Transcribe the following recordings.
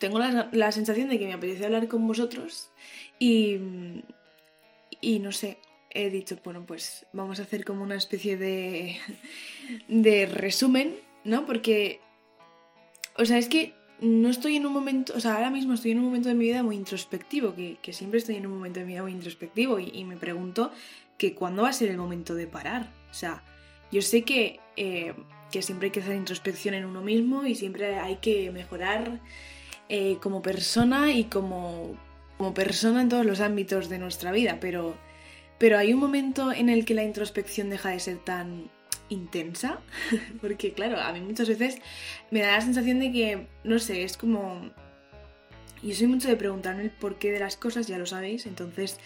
tengo la, sensación de que me apetece hablar con vosotros y, y no sé, he dicho, bueno, pues vamos a hacer como una especie de, de resumen, ¿no? Porque, o sea, es que no estoy en un momento, o sea, ahora mismo estoy en un momento de mi vida muy introspectivo, que, siempre estoy en un momento de mi vida muy introspectivo y, me pregunto que cuándo va a ser el momento de parar. O sea, yo sé que, eh, que siempre hay que hacer introspección en uno mismo y siempre hay que mejorar eh, como persona y como, como persona en todos los ámbitos de nuestra vida, pero, pero hay un momento en el que la introspección deja de ser tan intensa, porque claro, a mí muchas veces me da la sensación de que, no sé, es como... Yo soy mucho de preguntarme el porqué de las cosas, ya lo sabéis, entonces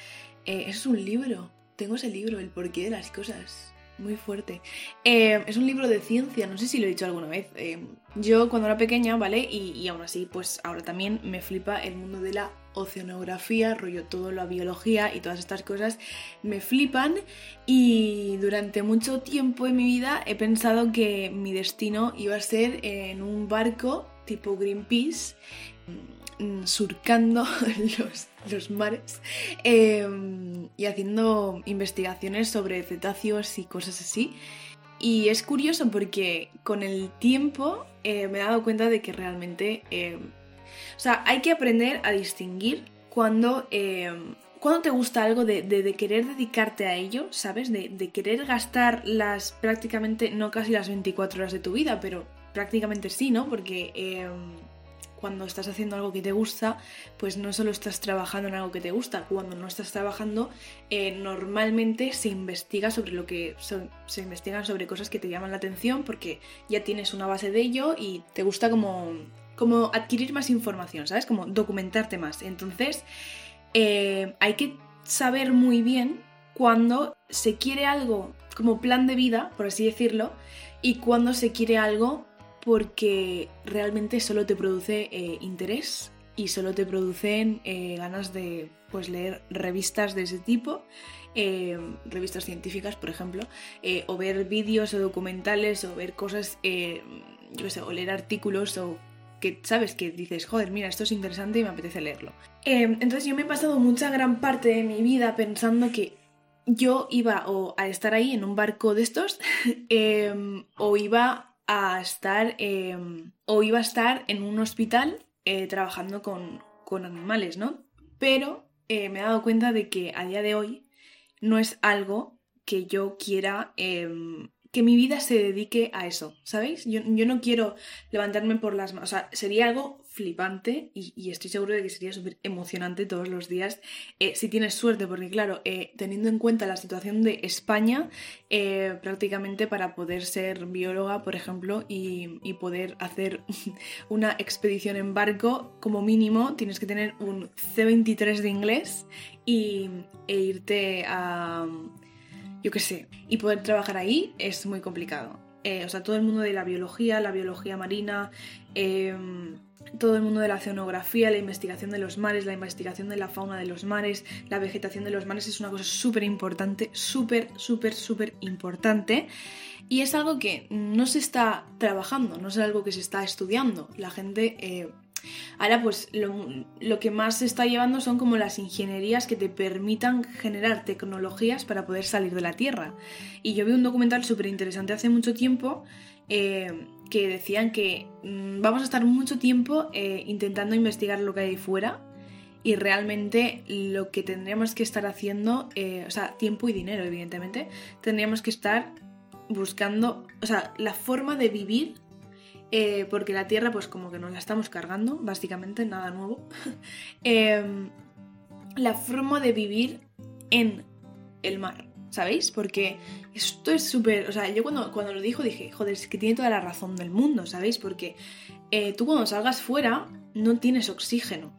eh, es un libro, tengo ese libro, el porqué de las cosas muy fuerte. Eh, es un libro de ciencia, no sé si lo he dicho alguna vez. Eh, yo cuando era pequeña, ¿vale? Y, aún así, pues ahora también me flipa el mundo de la oceanografía, rollo todo la biología y todas estas cosas me flipan y durante mucho tiempo en mi vida he pensado que mi destino iba a ser en un barco tipo Greenpeace surcando los, mares em, y haciendo investigaciones sobre cetáceos y cosas así. Y es curioso porque con el tiempo eh, me he dado cuenta de que realmente... Em, o sea, hay que aprender a distinguir cuando, em, cuando te gusta algo de, querer dedicarte a ello, ¿sabes? De, de, querer gastar las prácticamente, no casi las 24 horas de tu vida, pero prácticamente sí, ¿no? Porque cuando estás haciendo algo que te gusta, pues no solo estás trabajando en algo que te gusta, cuando no estás trabajando, eh, normalmente se investiga sobre lo que se investigan sobre cosas que te llaman la atención porque ya tienes una base de ello y te gusta como, como adquirir más información, ¿sabes? Como documentarte más. Entonces, eh, hay que saber muy bien cuando se quiere algo como plan de vida, por así decirlo, y cuando se quiere algo porque realmente solo te produce eh, interés y solo te producen eh, ganas de pues, leer revistas de ese tipo, eh, revistas científicas, por ejemplo, o ver vídeos o documentales o ver cosas, yo sé, o leer artículos o que sabes que dices, joder, mira, esto es interesante y me apetece leerlo. entonces yo me he pasado mucha gran parte de mi vida pensando que yo iba o a estar ahí en un barco de estos o iba a estar em, o iba a estar en un hospital eh, trabajando con, animales, ¿no? Pero eh, me he dado cuenta de que a día de hoy no es algo que yo quiera em, que mi vida se dedique a eso, ¿sabéis? Yo, no quiero levantarme por las manos, o sea, sería algo flipante y, estoy seguro de que sería súper emocionante todos los días eh, si tienes suerte, porque claro, eh, teniendo en cuenta la situación de España, eh, prácticamente para poder ser bióloga, por ejemplo, y, poder hacer una expedición en barco, como mínimo tienes que tener un C23 de inglés y, e irte a yo qué sé, y poder trabajar ahí es muy complicado. Eh, o sea, todo el mundo de la biología, la biología marina, em, todo el mundo de la oceanografía, la investigación de los mares, la investigación de la fauna de los mares, la vegetación de los mares es una cosa súper importante, súper, súper, súper importante. Y es algo que no se está trabajando, no es algo que se está estudiando. La gente eh, Ahora pues lo, que más se está llevando son como las ingenierías que te permitan generar tecnologías para poder salir de la Tierra. Y yo vi un documental súper interesante hace mucho tiempo eh, que decían que mm, vamos a estar mucho tiempo eh, intentando investigar lo que hay fuera y realmente lo que tendríamos que estar haciendo, eh, o sea, tiempo y dinero, evidentemente, tendríamos que estar buscando, o sea, la forma de vivir eh, porque la Tierra pues como que nos la estamos cargando, básicamente, nada nuevo. Em, la forma de vivir en el mar, ¿sabéis? Porque esto es súper, o sea, yo cuando, cuando lo dijo dije, joder, es que tiene toda la razón del mundo, ¿sabéis? Porque eh, tú cuando salgas fuera no tienes oxígeno,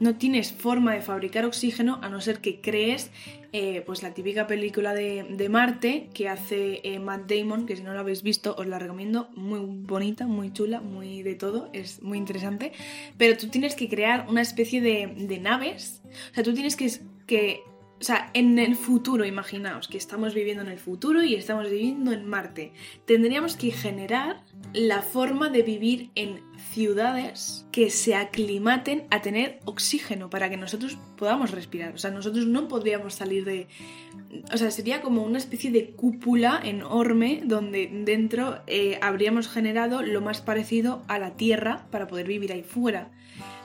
no tienes forma de fabricar oxígeno a no ser que crees eh, pues la típica película de, Marte que hace eh, Matt Damon, que si no la habéis visto os la recomiendo, muy bonita, muy chula, muy de todo, es muy interesante, pero tú tienes que crear una especie de, naves, o sea, tú tienes que o sea, en el futuro, imaginaos que estamos viviendo en el futuro y estamos viviendo en Marte. Tendríamos que generar la forma de vivir en ciudades que se aclimaten a tener oxígeno para que nosotros podamos respirar. O sea, nosotros no podríamos salir de... O sea, sería como una especie de cúpula enorme donde dentro eh, habríamos generado lo más parecido a la Tierra para poder vivir ahí fuera.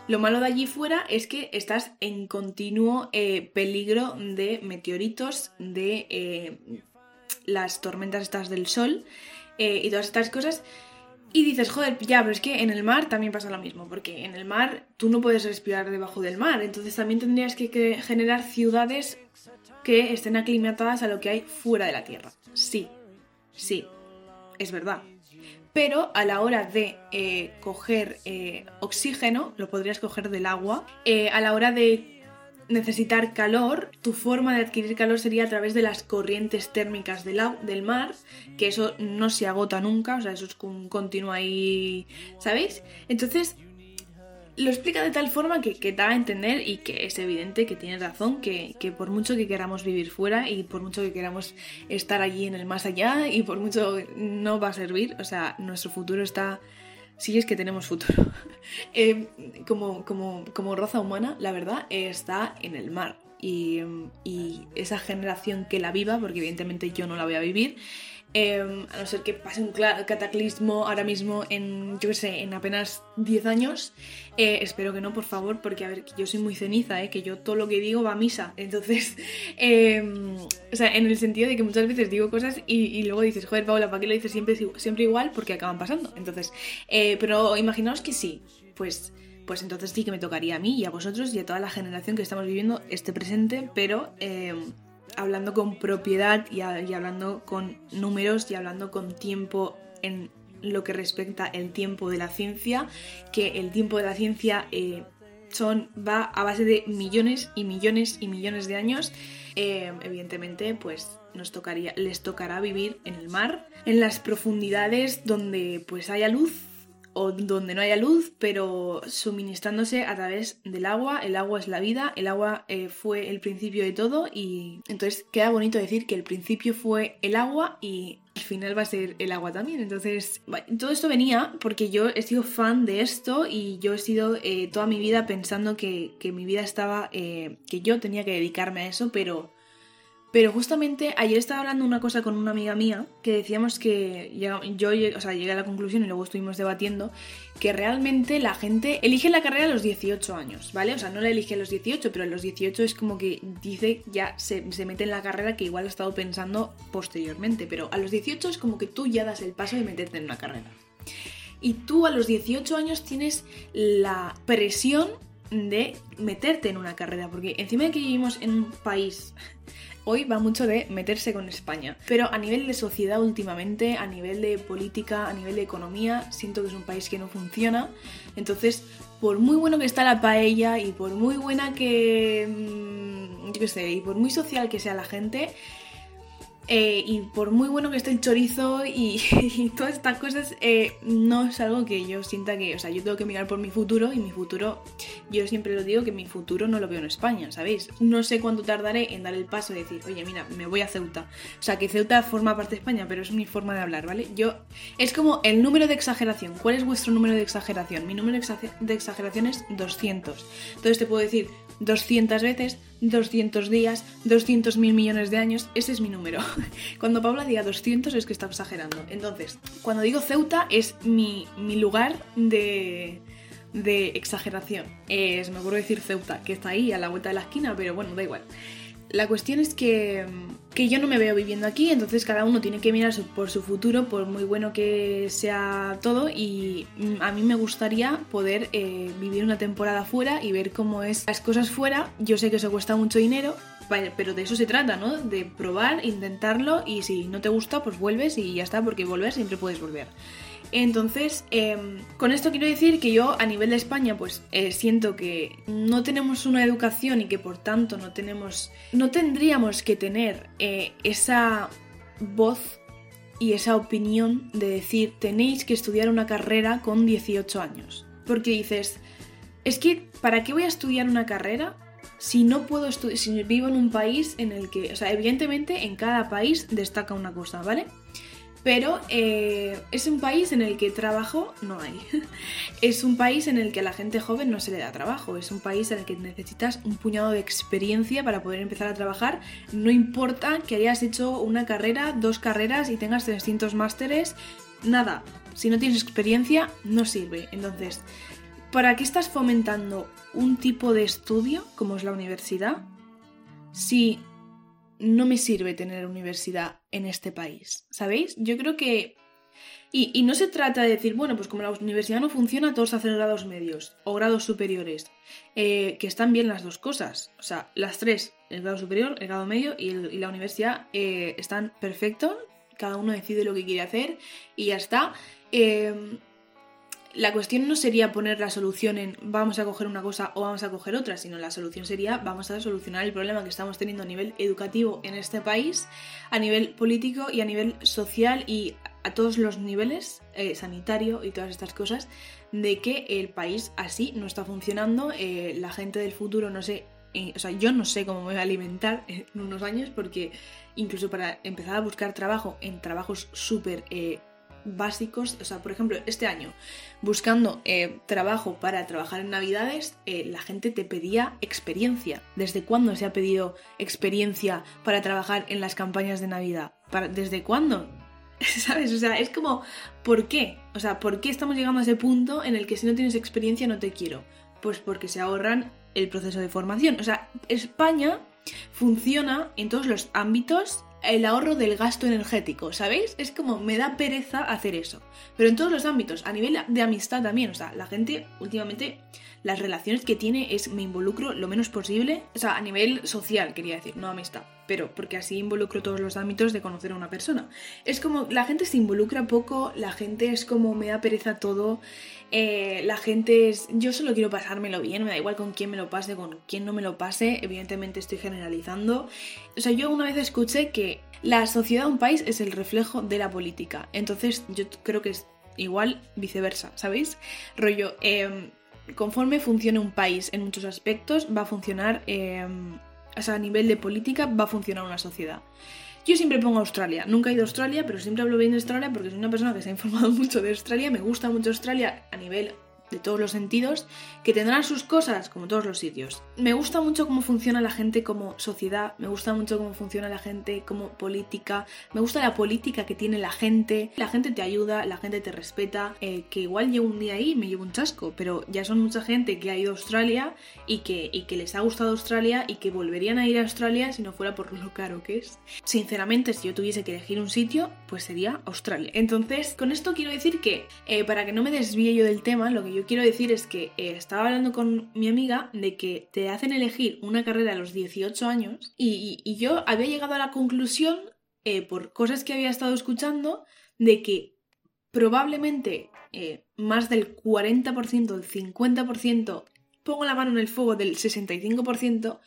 Lo malo de allí fuera es que estás en continuo eh, peligro de meteoritos, de eh, las tormentas estas del sol eh, y todas estas cosas. Y dices, joder, ya, pero es que en el mar también pasa lo mismo, porque en el mar tú no puedes respirar debajo del mar, entonces también tendrías que generar ciudades que estén aclimatadas a lo que hay fuera de la Tierra. Sí, sí, es verdad pero a la hora de eh, coger eh, oxígeno, lo podrías coger del agua, eh, a la hora de necesitar calor, tu forma de adquirir calor sería a través de las corrientes térmicas del, del mar, que eso no se agota nunca, o sea, eso es un continuo ahí, ¿sabéis? Entonces, lo explica de tal forma que, que, da a entender y que es evidente que tiene razón, que, por mucho que queramos vivir fuera y por mucho que queramos estar allí en el más allá y por mucho no va a servir, o sea, nuestro futuro está... Si es que tenemos futuro. Eh, como, como, como raza humana, la verdad, está en el mar. Y, y esa generación que la viva, porque evidentemente yo no la voy a vivir, Em, a no ser que pase un cataclismo ahora mismo en, yo qué sé, en apenas 10 años. Eh, espero que no, por favor, porque a ver, yo soy muy ceniza, ¿eh? que yo todo lo que digo va a misa. Entonces, em, o sea, en el sentido de que muchas veces digo cosas y, luego dices, joder, Paula, ¿para qué lo dices siempre, siempre igual? Porque acaban pasando. Entonces, eh, pero imaginaos que sí, pues pues entonces sí que me tocaría a mí y a vosotros y a toda la generación que estamos viviendo este presente, pero em, hablando con propiedad y, hablando con números y hablando con tiempo en lo que respecta el tiempo de la ciencia, que el tiempo de la ciencia eh, son, va a base de millones y millones y millones de años. Eh, evidentemente, pues nos tocaría, les tocará vivir en el mar, en las profundidades donde pues haya luz o donde no haya luz, pero suministrándose a través del agua. El agua es la vida, el agua eh, fue el principio de todo y entonces queda bonito decir que el principio fue el agua y al final va a ser el agua también. Entonces, todo esto venía porque yo he sido fan de esto y yo he sido eh, toda mi vida pensando que, mi vida estaba, eh, que yo tenía que dedicarme a eso, pero pero justamente ayer estaba hablando una cosa con una amiga mía que decíamos que yo o llegué a la conclusión y luego estuvimos debatiendo que realmente la gente elige la carrera a los 18 años, ¿vale? O sea, no la elige a los 18, pero a los 18 es como que dice ya se, se mete en la carrera que igual ha estado pensando posteriormente, pero a los 18 es como que tú ya das el paso de meterte en una carrera. Y tú a los 18 años tienes la presión de meterte en una carrera, porque encima de que vivimos en un país hoy va mucho de meterse con España. Pero a nivel de sociedad últimamente, a nivel de política, a nivel de economía, siento que es un país que no funciona. Entonces, por muy bueno que está la paella y por muy buena que... Mm, yo qué sé, y por muy social que sea la gente, eh, y por muy bueno que esté el chorizo y, todas estas cosas, eh, no es algo que yo sienta que, o sea, yo tengo que mirar por mi futuro y mi futuro, yo siempre lo digo que mi futuro no lo veo en España, ¿sabéis? No sé cuánto tardaré en dar el paso de decir, oye, mira, me voy a Ceuta. O sea, que Ceuta forma parte de España, pero es mi forma de hablar, ¿vale? Yo, es como el número de exageración. ¿Cuál es vuestro número de exageración? Mi número de exageración es 200. Entonces te puedo decir, 200 veces, 200 días, 200 mil millones de años, ese es mi número. Cuando Paula diga 200 es que está exagerando. Entonces, cuando digo Ceuta es mi, lugar de, de exageración. Es, me acuerdo decir Ceuta, que está ahí a la vuelta de la esquina, pero bueno, da igual. La cuestión es que, que, yo no me veo viviendo aquí, entonces cada uno tiene que mirar por su futuro, por muy bueno que sea todo, y a mí me gustaría poder eh, vivir una temporada fuera y ver cómo es las cosas fuera. Yo sé que eso cuesta mucho dinero, pero de eso se trata, ¿no? De probar, intentarlo, y si no te gusta, pues vuelves y ya está, porque volver siempre puedes volver. Entonces, em, con esto quiero decir que yo a nivel de España, pues eh, siento que no tenemos una educación y que por tanto no tenemos, no tendríamos que tener eh, esa voz y esa opinión de decir tenéis que estudiar una carrera con 18 años. Porque dices, es que ¿para qué voy a estudiar una carrera si no puedo estudiar, si vivo en un país en el que, o sea, evidentemente en cada país destaca una cosa, ¿vale? Pero eh, es un país en el que trabajo no hay. es un país en el que a la gente joven no se le da trabajo. Es un país en el que necesitas un puñado de experiencia para poder empezar a trabajar. No importa que hayas hecho una carrera, dos carreras y tengas 300 másteres. Nada. Si no tienes experiencia, no sirve. Entonces, ¿para qué estás fomentando un tipo de estudio como es la universidad si no me sirve tener universidad en este país? ¿Sabéis? Yo creo que... Y, no se trata de decir, bueno, pues como la universidad no funciona, todos hacen grados medios o grados superiores, eh, que están bien las dos cosas. O sea, las tres, el grado superior, el grado medio y, la universidad eh, están perfectos, cada uno decide lo que quiere hacer y ya está. Eh, la cuestión no sería poner la solución en vamos a coger una cosa o vamos a coger otra, sino la solución sería vamos a solucionar el problema que estamos teniendo a nivel educativo en este país, a nivel político y a nivel social y a todos los niveles, eh, sanitario y todas estas cosas, de que el país así no está funcionando, eh, la gente del futuro no sé, eh, o sea, yo no sé cómo me voy a alimentar en unos años porque incluso para empezar a buscar trabajo en trabajos súper básicos, o sea, por ejemplo, este año, buscando eh, trabajo para trabajar en Navidades, eh, la gente te pedía experiencia. ¿Desde cuándo se ha pedido experiencia para trabajar en las campañas de Navidad? ¿Desde cuándo? ¿Sabes? O sea, es como, ¿por qué? O sea, ¿por qué estamos llegando a ese punto en el que si no tienes experiencia no te quiero? Pues porque se ahorran el proceso de formación. O sea, España funciona en todos los ámbitos el ahorro del gasto energético, ¿sabéis? Es como me da pereza hacer eso. Pero en todos los ámbitos, a nivel de amistad también, o sea, la gente últimamente las relaciones que tiene es me involucro lo menos posible, o sea, a nivel social, quería decir, no amistad, pero porque así involucro todos los ámbitos de conocer a una persona. Es como la gente se involucra poco, la gente es como me da pereza todo, eh, la gente es, yo solo quiero pasármelo bien, me da igual con quién me lo pase, con quién no me lo pase, evidentemente estoy generalizando. O sea, yo una vez escuché que la sociedad de un país es el reflejo de la política, entonces yo creo que es igual viceversa, ¿sabéis? Rollo, eh, conforme funcione un país en muchos aspectos, va a funcionar, eh, o sea, a nivel de política, va a funcionar una sociedad. Yo siempre pongo Australia, nunca he ido a Australia, pero siempre hablo bien de Australia porque soy una persona que se ha informado mucho de Australia, me gusta mucho Australia a nivel de todos los sentidos, que tendrán sus cosas como todos los sitios. Me gusta mucho cómo funciona la gente como sociedad, me gusta mucho cómo funciona la gente como política, me gusta la política que tiene la gente, la gente te ayuda, la gente te respeta, eh, que igual llevo un día ahí y me llevo un chasco, pero ya son mucha gente que ha ido a Australia y que, y que les ha gustado Australia y que volverían a ir a Australia si no fuera por lo caro que es. Sinceramente, si yo tuviese que elegir un sitio, pues sería Australia. Entonces, con esto quiero decir que, eh, para que no me desvíe yo del tema, lo que yo quiero decir es que eh, estaba hablando con mi amiga de que te hacen elegir una carrera a los 18 años y, yo había llegado a la conclusión, eh, por cosas que había estado escuchando, de que probablemente eh, más del 40%, del 50%, pongo la mano en el fuego del 65%,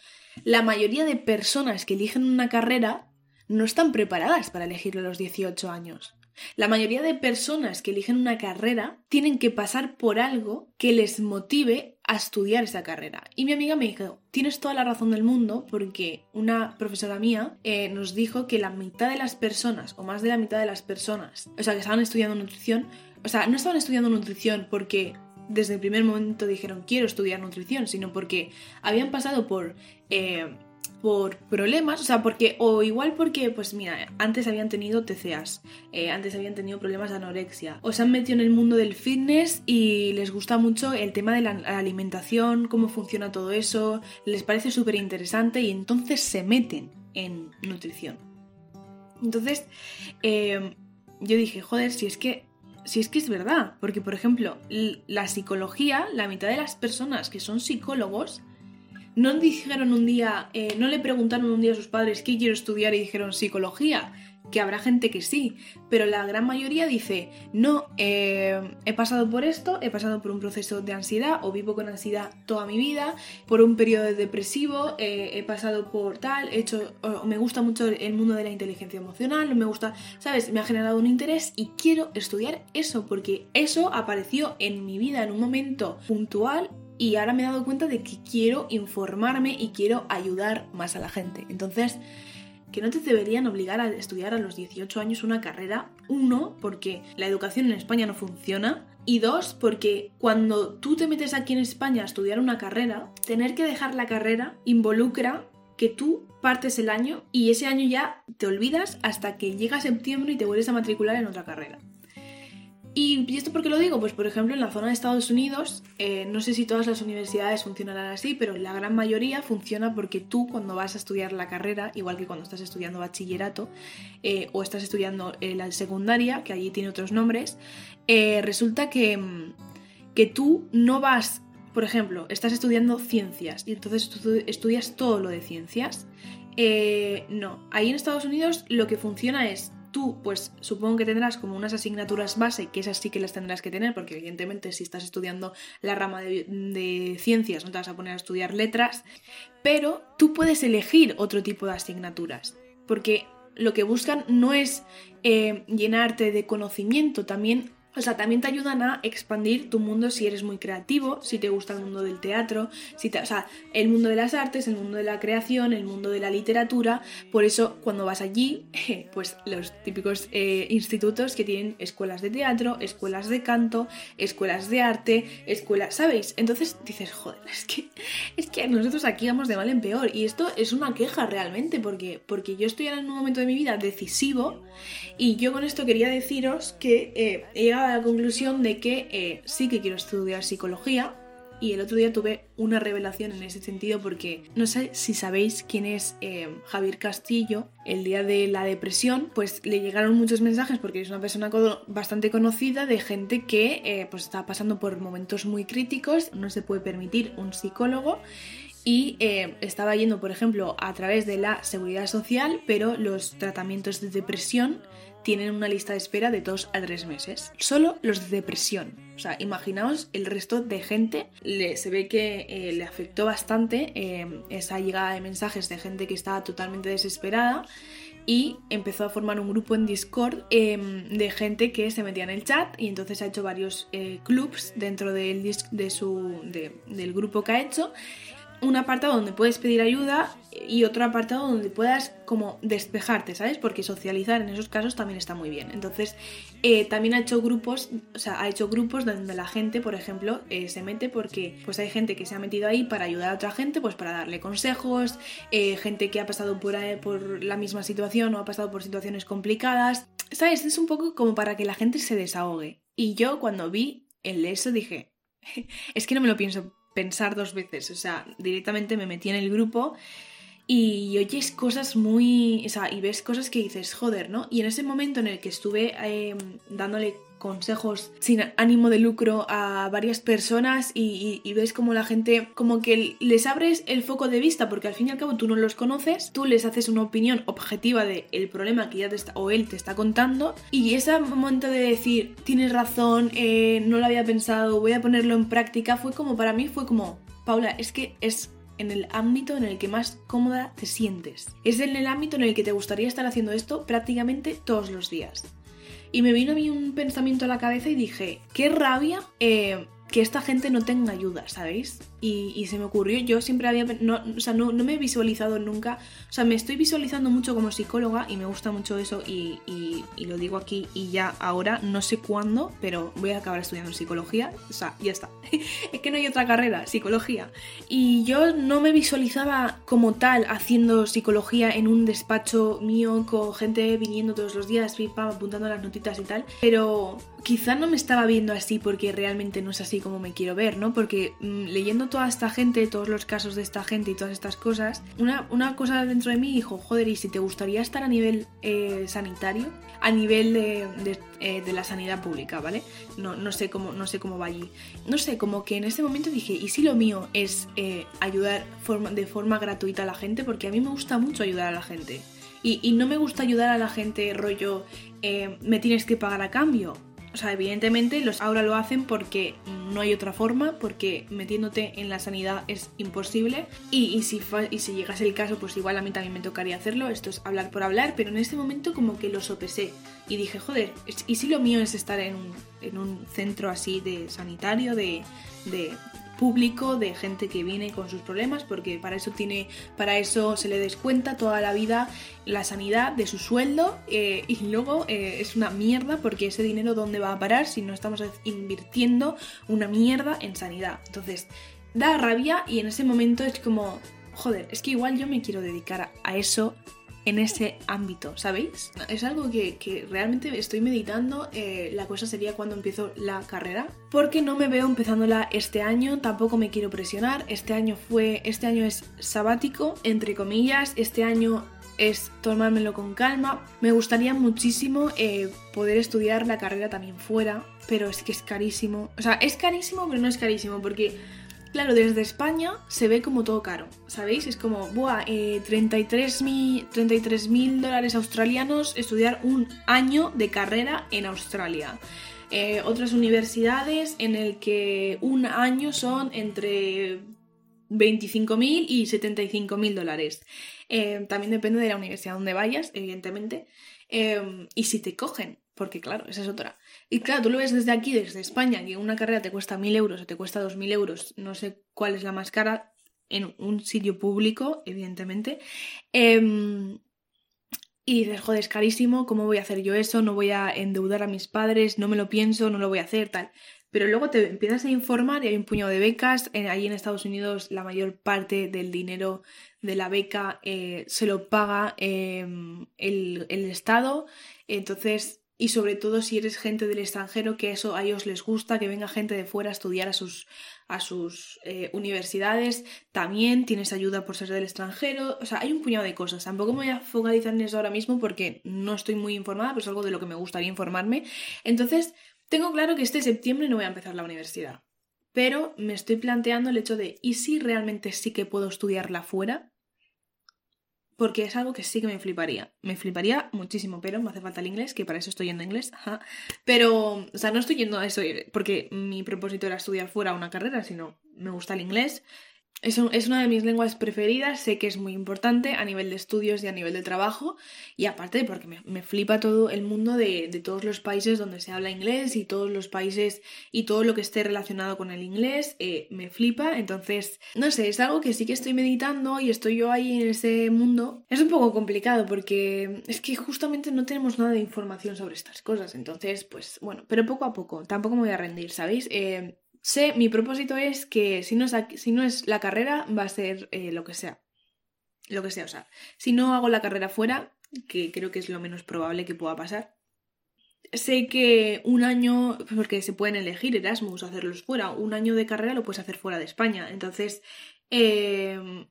la mayoría de personas que eligen una carrera no están preparadas para elegirlo a los 18 años. La mayoría de personas que eligen una carrera tienen que pasar por algo que les motive a estudiar esa carrera. Y mi amiga me dijo, tienes toda la razón del mundo porque una profesora mía eh, nos dijo que la mitad de las personas, o más de la mitad de las personas, o sea, que estaban estudiando nutrición, o sea, no estaban estudiando nutrición porque desde el primer momento dijeron quiero estudiar nutrición, sino porque habían pasado por... Eh, por problemas, o sea, porque, o igual porque, pues mira, antes habían tenido TCAs, eh, antes habían tenido problemas de anorexia, o se han metido en el mundo del fitness y les gusta mucho el tema de la alimentación, cómo funciona todo eso, les parece súper interesante y entonces se meten en nutrición. Entonces, em, yo dije, joder, si es que si es que es verdad, porque por ejemplo, la psicología, la mitad de las personas que son psicólogos no dijeron un día, eh, no le preguntaron un día a sus padres qué quiero estudiar y dijeron psicología, que habrá gente que sí, pero la gran mayoría dice, no, eh, he pasado por esto, he pasado por un proceso de ansiedad o vivo con ansiedad toda mi vida, por un periodo depresivo, eh, he pasado por tal, he hecho, me gusta mucho el mundo de la inteligencia emocional, me gusta, ¿sabes? Me ha generado un interés y quiero estudiar eso, porque eso apareció en mi vida en un momento puntual y ahora me he dado cuenta de que quiero informarme y quiero ayudar más a la gente. Entonces, que no te deberían obligar a estudiar a los 18 años una carrera. Uno, porque la educación en España no funciona. Y dos, porque cuando tú te metes aquí en España a estudiar una carrera, tener que dejar la carrera involucra que tú partes el año y ese año ya te olvidas hasta que llega septiembre y te vuelves a matricular en otra carrera. ¿Y esto por qué lo digo? Pues por ejemplo en la zona de Estados Unidos, eh, no sé si todas las universidades funcionarán así, pero la gran mayoría funciona porque tú cuando vas a estudiar la carrera, igual que cuando estás estudiando bachillerato eh, o estás estudiando eh, la secundaria, que allí tiene otros nombres, resulta que, que tú no vas, por ejemplo, estás estudiando ciencias y entonces tú estudias todo lo de ciencias. no, ahí en Estados Unidos lo que funciona es tú, pues supongo que tendrás como unas asignaturas base, que esas sí que las tendrás que tener, porque evidentemente si estás estudiando la rama de, ciencias no te vas a poner a estudiar letras, pero tú puedes elegir otro tipo de asignaturas, porque lo que buscan no es eh, llenarte de conocimiento, también o sea, también te ayudan a expandir tu mundo si eres muy creativo, si te gusta el mundo del teatro, si te, o sea, el mundo de las artes, el mundo de la creación, el mundo de la literatura. Por eso, cuando vas allí, pues los típicos eh, institutos que tienen escuelas de teatro, escuelas de canto, escuelas de arte, escuelas, ¿sabéis? Entonces dices, joder, es que, es que nosotros aquí vamos de mal en peor. Y esto es una queja realmente, porque, porque yo estoy en un momento de mi vida decisivo y yo con esto quería deciros que eh, he llegado a la conclusión de que eh, sí que quiero estudiar psicología. Y el otro día tuve una revelación en ese sentido porque no sé si sabéis quién es eh, Javier Castillo. El día de la depresión, pues le llegaron muchos mensajes porque es una persona bastante conocida de gente que pues está pasando por momentos muy críticos. No se puede permitir un psicólogo y estaba yendo, por ejemplo, a través de la seguridad social, pero los tratamientos de depresión tienen una lista de espera de 2 a 3 meses. Solo los de depresión. O sea, imaginaos el resto de gente. Le, se ve que eh, le afectó bastante eh, esa llegada de mensajes de gente que estaba totalmente desesperada y empezó a formar un grupo en Discord em, de gente que se metía en el chat y entonces ha hecho varios eh, clubs dentro del, de su, del grupo que ha hecho un apartado donde puedes pedir ayuda y otro apartado donde puedas como despejarte, ¿sabes? Porque socializar en esos casos también está muy bien. Entonces, eh, también ha hecho grupos, o sea, ha hecho grupos donde la gente, por ejemplo, eh, se mete porque pues hay gente que se ha metido ahí para ayudar a otra gente, pues para darle consejos, eh, gente que ha pasado por, por la misma situación o ha pasado por situaciones complicadas, ¿sabes? Es un poco como para que la gente se desahogue. Y yo cuando vi el eso dije, es que no me lo pienso pensar dos veces. O sea, directamente me metí en el grupo y oyes cosas muy. O sea, y ves cosas que dices, joder, ¿no? Y en ese momento en el que estuve em, dándole consejos sin ánimo de lucro a varias personas y, ves como la gente como que les abres el foco de vista porque al fin y al cabo tú no los conoces, tú les haces una opinión objetiva de el problema que ya te está, o él te está contando y ese momento de decir tienes razón, eh, no lo había pensado, voy a ponerlo en práctica fue como para mí fue como Paula, es que es en el ámbito en el que más cómoda te sientes. Es en el ámbito en el que te gustaría estar haciendo esto prácticamente todos los días. Y me vino a mí un pensamiento a la cabeza y dije, qué rabia eh, que esta gente no tenga ayuda, ¿sabéis? Y, se me ocurrió, yo siempre había, no, o sea, no, me he visualizado nunca, o sea, me estoy visualizando mucho como psicóloga y me gusta mucho eso y, lo digo aquí y ya ahora, no sé cuándo, pero voy a acabar estudiando psicología, o sea, ya está. es que no hay otra carrera, psicología. Y yo no me visualizaba como tal haciendo psicología en un despacho mío con gente viniendo todos los días, apuntando las notitas y tal, pero quizá no me estaba viendo así porque realmente no es así como me quiero ver, ¿no? Porque mm, leyendo toda esta gente, todos los casos de esta gente y todas estas cosas, una, una cosa dentro de mí dijo, joder, ¿y si te gustaría estar a nivel eh, sanitario? A nivel de, eh, de, la sanidad pública, ¿vale? No, no, sé cómo, no sé cómo va allí. No sé, como que en ese momento dije, ¿y si lo mío es eh, ayudar de forma gratuita a la gente? Porque a mí me gusta mucho ayudar a la gente. Y, y no me gusta ayudar a la gente rollo, me tienes que pagar a cambio o sea, evidentemente los ahora lo hacen porque no hay otra forma, porque metiéndote en la sanidad es imposible. Y, si, y si llegase el caso, pues igual a mí también me tocaría hacerlo. Esto es hablar por hablar, pero en este momento como que lo sopesé. Y dije, joder, ¿y si lo mío es estar en un, centro así de sanitario, de, público de gente que viene con sus problemas, porque para eso tiene, para eso se le descuenta toda la vida la sanidad de su sueldo eh, y luego eh, es una mierda porque ese dinero dónde va a parar si no estamos invirtiendo una mierda en sanidad. Entonces, da rabia y en ese momento es como, joder, es que igual yo me quiero dedicar a eso en ese ámbito, ¿sabéis? Es algo que, realmente estoy meditando. Eh, la cosa sería cuando empiezo la carrera. Porque no me veo empezándola este año, tampoco me quiero presionar. Este año fue. Este año es sabático, entre comillas. Este año es tomármelo con calma. Me gustaría muchísimo eh, poder estudiar la carrera también fuera, pero es que es carísimo. O sea, es carísimo, pero no es carísimo, porque Claro, desde España se ve como todo caro, ¿sabéis? Es como, buah, eh, 33 mil dólares australianos estudiar un año de carrera en Australia. Eh, otras universidades en el que un año son entre 25.000 y 75.000 dólares. Eh, también depende de la universidad donde vayas, evidentemente. Eh, y si te cogen, porque claro, esa es otra. Y claro, tú lo ves desde aquí, desde España, que una carrera te cuesta 1.000 euros o te cuesta 2.000 euros, no sé cuál es la más cara, en un sitio público, evidentemente. Em, y dices, joder, es carísimo, ¿cómo voy a hacer yo eso? No voy a endeudar a mis padres, no me lo pienso, no lo voy a hacer, tal. Pero luego te empiezas a informar y hay un puñado de becas. En, allí en Estados Unidos la mayor parte del dinero de la beca eh, se lo paga em, el, el Estado. Entonces y sobre todo si eres gente del extranjero, que eso a ellos les gusta, que venga gente de fuera a estudiar a sus, a sus eh, universidades, también tienes ayuda por ser del extranjero, o sea, hay un puñado de cosas. Tampoco me voy a focalizar en eso ahora mismo porque no estoy muy informada, pero es algo de lo que me gustaría informarme. Entonces, tengo claro que este septiembre no voy a empezar la universidad, pero me estoy planteando el hecho de, ¿y si realmente sí que puedo estudiarla fuera? Porque es algo que sí que me fliparía. Me fliparía muchísimo, pero me hace falta el inglés, que para eso estoy yendo a inglés. Pero, o sea, no estoy yendo a eso porque mi propósito era estudiar fuera una carrera, sino me gusta el inglés es, es, una de mis lenguas preferidas, sé que es muy importante a nivel de estudios y a nivel de trabajo, y aparte porque me, flipa todo el mundo de, todos los países donde se habla inglés y todos los países y todo lo que esté relacionado con el inglés, eh, me flipa, entonces, no sé, es algo que sí que estoy meditando y estoy yo ahí en ese mundo. Es un poco complicado porque es que justamente no tenemos nada de información sobre estas cosas, entonces, pues bueno, pero poco a poco, tampoco me voy a rendir, ¿sabéis? Eh, Sé, mi propósito es que si no es, la carrera, va a ser eh, lo que sea. Lo que sea, o sea, si no hago la carrera fuera, que creo que es lo menos probable que pueda pasar, sé que un año, porque se pueden elegir Erasmus, hacerlos fuera, un año de carrera lo puedes hacer fuera de España. Entonces, em,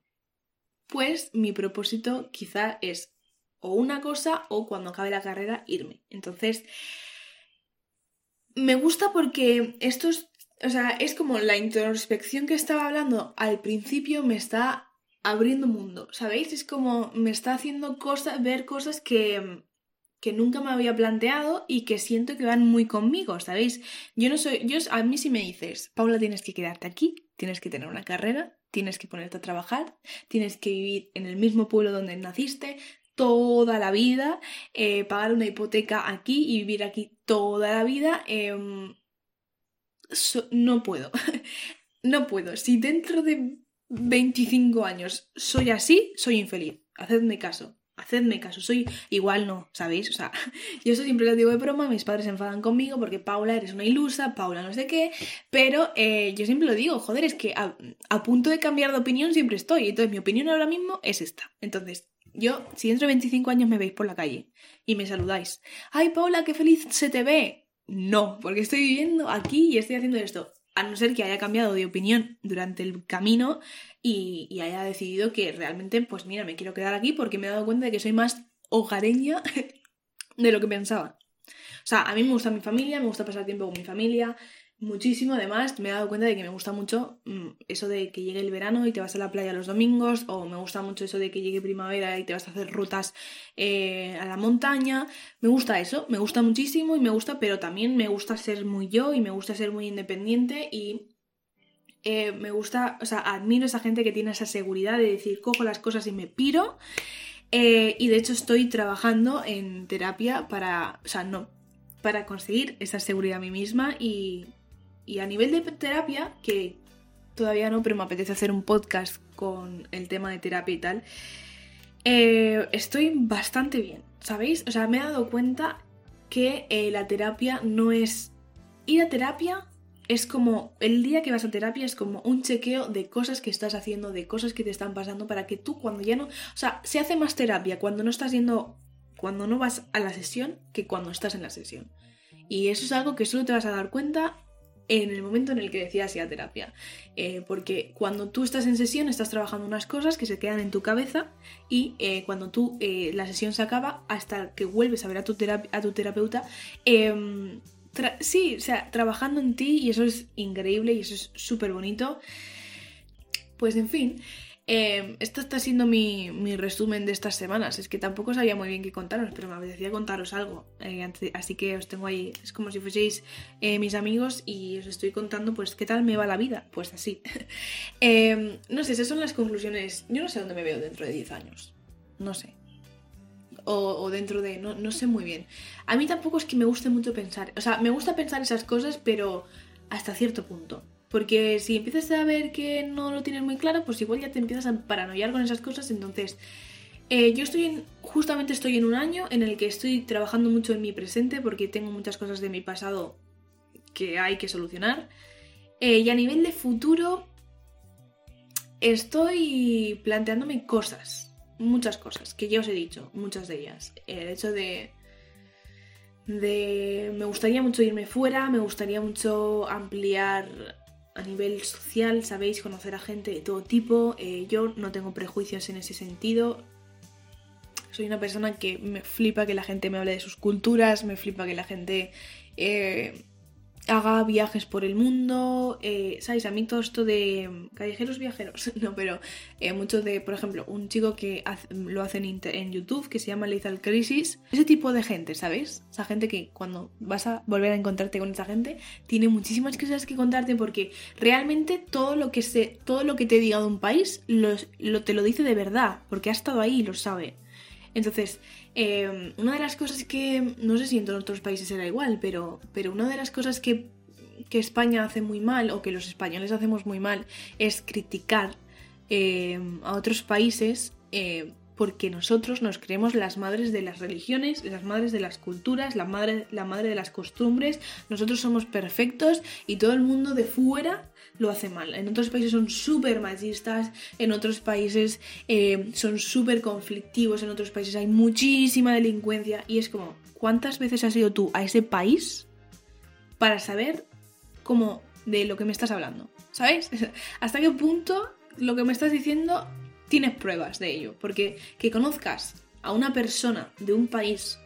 pues mi propósito quizá es o una cosa o cuando acabe la carrera irme. Entonces, me gusta porque estos o sea, es como la introspección que estaba hablando al principio me está abriendo mundo, ¿sabéis? Es como me está haciendo cosas, ver cosas que, que nunca me había planteado y que siento que van muy conmigo, ¿sabéis? Yo no soy, yo, a mí si me dices, Paula, tienes que quedarte aquí, tienes que tener una carrera, tienes que ponerte a trabajar, tienes que vivir en el mismo pueblo donde naciste toda la vida, eh, pagar una hipoteca aquí y vivir aquí toda la vida, no puedo. no puedo. Si dentro de 25 años soy así, soy infeliz. Hacedme caso. Hacedme caso, soy igual no, ¿sabéis? O sea, yo eso siempre lo digo de broma, mis padres se enfadan conmigo porque Paula eres una ilusa, Paula no sé qué, pero eh, yo siempre lo digo, joder, es que a, a, punto de cambiar de opinión siempre estoy, entonces mi opinión ahora mismo es esta. Entonces, yo, si dentro de 25 años me veis por la calle y me saludáis, ¡ay Paula, qué feliz se te ve! No, porque estoy viviendo aquí y estoy haciendo esto. A no ser que haya cambiado de opinión durante el camino y, haya decidido que realmente, pues mira, me quiero quedar aquí porque me he dado cuenta de que soy más hogareña de lo que pensaba. O sea, a mí me gusta mi familia, me gusta pasar tiempo con mi familia, muchísimo. Además, me he dado cuenta de que me gusta mucho mm, eso de que llegue el verano y te vas a la playa los domingos, o me gusta mucho eso de que llegue primavera y te vas a hacer rutas eh, a la montaña. Me gusta eso, me gusta muchísimo y me gusta, pero también me gusta ser muy yo y me gusta ser muy independiente y eh, me gusta, o sea, admiro a esa gente que tiene esa seguridad de decir, cojo las cosas y me piro. Eh, y de hecho estoy trabajando en terapia para, o sea, no, para conseguir esa seguridad a mí misma y y a nivel de terapia, que todavía no, pero me apetece hacer un podcast con el tema de terapia y tal. Eh, estoy bastante bien, ¿sabéis? O sea, me he dado cuenta que eh, la terapia no es... Ir a terapia es como el día que vas a terapia es como un chequeo de cosas que estás haciendo, de cosas que te están pasando para que tú cuando ya no, o sea, se hace más terapia cuando no estás yendo cuando no vas a la sesión que cuando estás en la sesión. Y eso es algo que solo te vas a dar cuenta en el momento en el que decidas ir a terapia. Eh, porque cuando tú estás en sesión estás trabajando unas cosas que se quedan en tu cabeza y eh, cuando tú eh, la sesión se acaba hasta que vuelves a ver a tu, a tu terapeuta, em, sí, o sea, trabajando en ti y eso es increíble y eso es súper bonito. Pues en fin, eh, esto está siendo mi, resumen de estas semanas. Es que tampoco sabía muy bien qué contaros, pero me apetecía contaros algo. Eh, así que os tengo ahí. Es como si fueseis eh, mis amigos y os estoy contando, pues, qué tal me va la vida. Pues así. no sé, esas son las conclusiones. Yo no sé dónde me veo dentro de 10 años. No sé. O, dentro de. No, no sé muy bien. A mí tampoco es que me guste mucho pensar. O sea, me gusta pensar esas cosas, pero hasta cierto punto. Porque si empiezas a ver que no lo tienes muy claro, pues igual ya te empiezas a paranoiar con esas cosas. Entonces, eh, yo estoy en, justamente estoy en un año en el que estoy trabajando mucho en mi presente porque tengo muchas cosas de mi pasado que hay que solucionar. Eh, y a nivel de futuro, estoy planteándome cosas, muchas cosas, que ya os he dicho, muchas de ellas. El hecho de de me gustaría mucho irme fuera, me gustaría mucho ampliar a nivel social, sabéis, conocer a gente de todo tipo. Eh, yo no tengo prejuicios en ese sentido. Soy una persona que me flipa que la gente me hable de sus culturas, me flipa que la gente eh, haga viajes por el mundo, eh, ¿sabes? A mí todo esto de callejeros viajeros, no, pero eh, mucho de, por ejemplo, un chico que lo hace en, YouTube que se llama Lethal Crisis, ese tipo de gente, ¿sabes? Esa gente que cuando vas a volver a encontrarte con esa gente tiene muchísimas cosas que contarte porque realmente todo lo que, se, todo lo que te diga de un país lo, te lo dice de verdad, porque ha estado ahí y lo sabe. Entonces, Em, una de las cosas que, no sé si en todos otros países era igual, pero, pero una de las cosas que, España hace muy mal o que los españoles hacemos muy mal es criticar em, a otros países eh, porque nosotros nos creemos las madres de las religiones, las madres de las culturas, la madre, la madre de las costumbres, nosotros somos perfectos y todo el mundo de fuera lo hace mal. En otros países son súper machistas, en otros países eh, son súper conflictivos, en otros países hay muchísima delincuencia y es como, ¿cuántas veces has ido tú a ese país para saber cómo de lo que me estás hablando? ¿Sabes? ¿Hasta qué punto lo que me estás diciendo tienes pruebas de ello. Porque que conozcas a una persona de un país,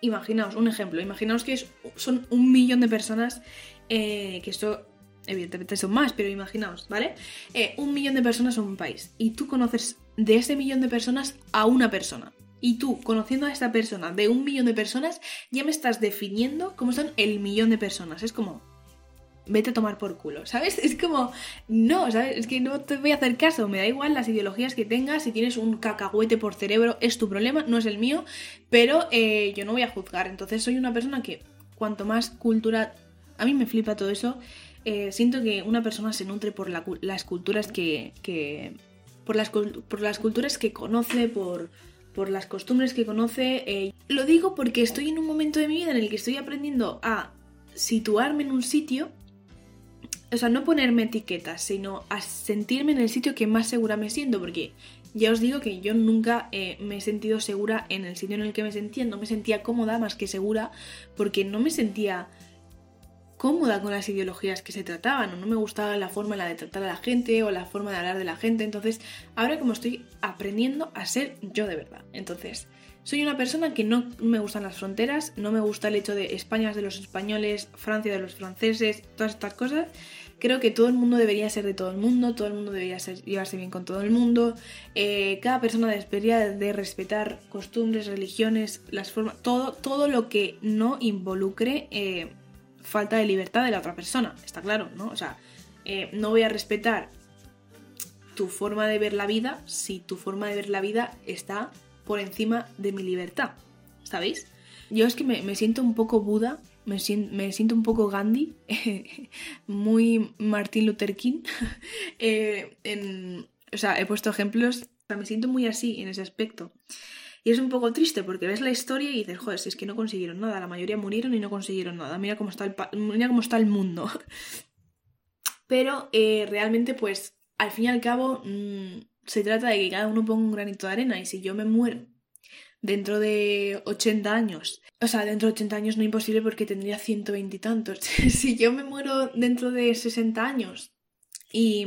imaginaos, un ejemplo, imaginaos que son un millón de personas, eh, que esto evidentemente son más, pero imaginaos, ¿vale? Eh, un millón de personas son un país y tú conoces de ese millón de personas a una persona. Y tú, conociendo a esta persona de un millón de personas, ya me estás definiendo cómo son el millón de personas. Es como, vete a tomar por culo, ¿sabes? Es como, no, ¿sabes? Es que no te voy a hacer caso, me da igual las ideologías que tengas, si tienes un cacahuete por cerebro es tu problema, no es el mío, pero eh, yo no voy a juzgar, entonces soy una persona que cuanto más cultura, a mí me flipa todo eso, eh, siento que una persona se nutre por las culturas que, por, las, por las culturas que conoce, por, por las costumbres que conoce. Eh, lo digo porque estoy en un momento de mi vida en el que estoy aprendiendo a situarme en un sitio o sea, no ponerme etiquetas, sino a sentirme en el sitio que más segura me siento, porque ya os digo que yo nunca eh, me he sentido segura en el sitio en el que me sentía, no me sentía cómoda más que segura, porque no me sentía cómoda con las ideologías que se trataban, o no me gustaba la forma la de tratar a la gente o la forma de hablar de la gente, entonces ahora como estoy aprendiendo a ser yo de verdad, entonces soy una persona que no me gustan las fronteras, no me gusta el hecho de España de los españoles, Francia de los franceses, todas estas cosas. Creo que todo el mundo debería ser de todo el mundo, todo el mundo debería llevarse bien con todo el mundo. Eh, cada persona debería de respetar costumbres, religiones, las formas, todo, todo lo que no involucre eh, falta de libertad de la otra persona, está claro, ¿no? O sea, eh, no voy a respetar tu forma de ver la vida si tu forma de ver la vida está por encima de mi libertad, ¿sabéis? Yo es que me, siento un poco Buda me me siento un poco Gandhi, muy Martin Luther King. Eh, en, o sea, he puesto ejemplos, me siento muy así en ese aspecto. Y es un poco triste porque ves la historia y dices, joder, si es que no consiguieron nada, la mayoría murieron y no consiguieron nada, mira cómo está el, mira cómo está el mundo. Pero eh, realmente, pues, al fin y al cabo, mm, se trata de que cada uno ponga un granito de arena y si yo me muero dentro de 80 años, o sea, dentro de 80 años no es imposible porque tendría 120 y tantos, si yo me muero dentro de 60 años y,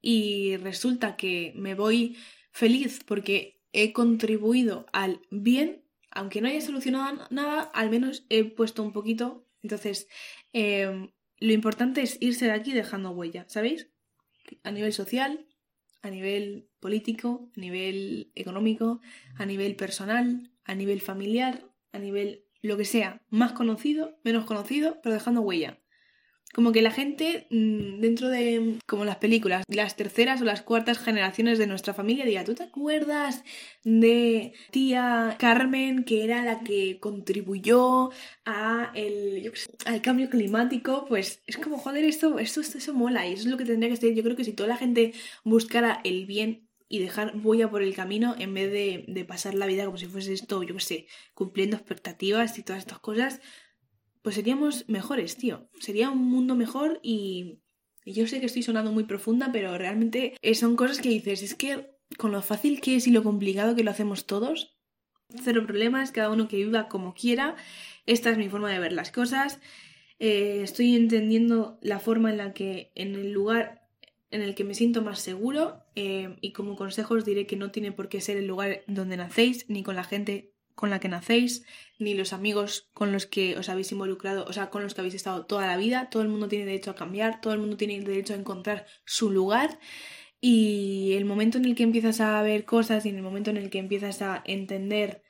y resulta que me voy feliz porque he contribuido al bien, aunque no haya solucionado nada, al menos he puesto un poquito. Entonces, em, lo importante es irse de aquí dejando huella, ¿sabéis? A nivel social, a nivel político, a nivel económico, a nivel personal, a nivel familiar, a nivel lo que sea, más conocido, menos conocido, pero dejando huella. Como que la gente mm, dentro de, como las películas, las terceras o las cuartas generaciones de nuestra familia diga, ¿tú te acuerdas de tía Carmen que era la que contribuyó a el, al cambio climático? Pues es como, joder, esto, esto, esto, mola y eso es lo que tendría que ser. Yo creo que si toda la gente buscara el bien y dejar huella por el camino en vez de, de pasar la vida como si fuese esto, yo qué sé, cumpliendo expectativas y todas estas cosas, pues seríamos mejores, tío. Sería un mundo mejor y, yo sé que estoy sonando muy profunda, pero realmente son cosas que dices, es que con lo fácil que es y lo complicado que lo hacemos todos, cero problemas, cada uno que viva como quiera, esta es mi forma de ver las cosas. Eh, estoy entendiendo la forma en la que en el lugar en el que me siento más seguro eh, y como consejo os diré que no tiene por qué ser el lugar donde nacéis ni con la gente con la que nacéis, ni los amigos con los que os habéis involucrado, o sea, con los que habéis estado toda la vida. Todo el mundo tiene derecho a cambiar, todo el mundo tiene derecho a encontrar su lugar. Y el momento en el que empiezas a ver cosas y en el momento en el que empiezas a entender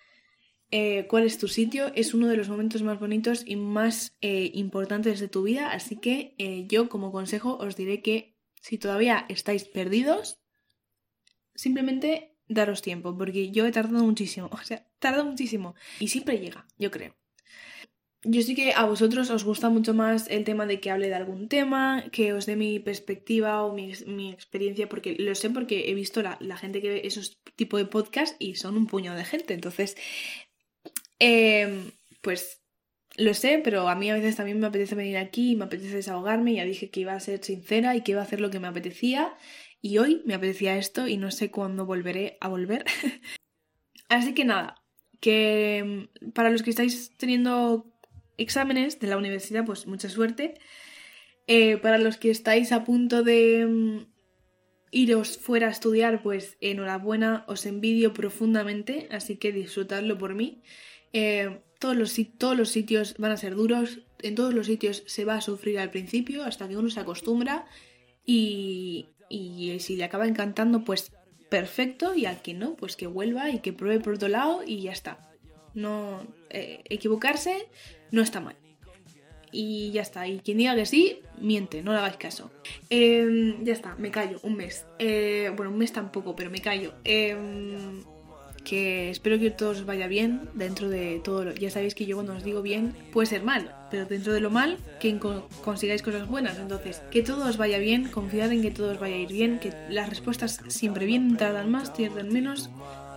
eh, cuál es tu sitio es uno de los momentos más bonitos y más eh, importantes de tu vida. Así que eh, yo como consejo os diré que si todavía estáis perdidos, simplemente daros tiempo, porque yo he tardado muchísimo, o sea, tarda muchísimo y siempre llega, yo creo. Yo sí que a vosotros os gusta mucho más el tema de que hable de algún tema, que os dé mi perspectiva o mi, experiencia, porque lo sé porque he visto la, gente que ve esos tipos de podcast y son un puñado de gente. Entonces, em, pues lo sé, pero a mí a veces también me apetece venir aquí y me apetece desahogarme. Ya dije que iba a ser sincera y que iba a hacer lo que me apetecía. Y hoy me apetecía esto y no sé cuándo volveré a volver. Así que nada, que mm, para los que estáis teniendo exámenes de la universidad, pues mucha suerte. Eh, para los que estáis a punto de mm, iros fuera a estudiar, pues enhorabuena, os envidio profundamente, así que disfrutadlo por mí. Eh, todos, los, todos los sitios van a ser duros, en todos los sitios se va a sufrir al principio hasta que uno se acostumbra y, y si le acaba encantando, pues perfecto, y al que no, pues que vuelva y que pruebe por otro lado y ya está. No eh, equivocarse no está mal. Y ya está. Y quien diga que sí, miente, no le hagáis caso. Em, ya está, me callo, un mes. Eh, bueno, un mes tampoco, pero me callo. Que espero que todo os vaya bien dentro de todo lo... Ya sabéis que yo cuando os digo bien puede ser mal, pero dentro de lo mal que consigáis cosas buenas. Entonces, que todo os vaya bien, confiad en que todo os vaya a ir bien, que las respuestas siempre vienen, tardan más, tardan menos,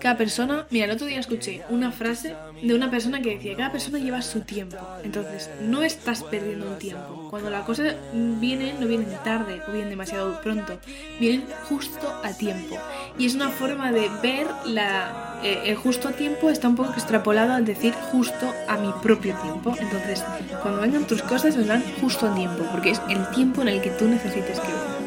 cada persona, mira, el otro día escuché una frase de una persona que decía, cada persona lleva su tiempo. Entonces, no estás perdiendo un tiempo. Cuando la cosa viene, no vienen tarde o vienen demasiado pronto, vienen justo a tiempo. Y es una forma de ver la, eh, el justo tiempo, está un poco extrapolado al decir justo a mi propio tiempo. Entonces, cuando vengan tus cosas, vendrán justo a tiempo, porque es el tiempo en el que tú necesites que vengan.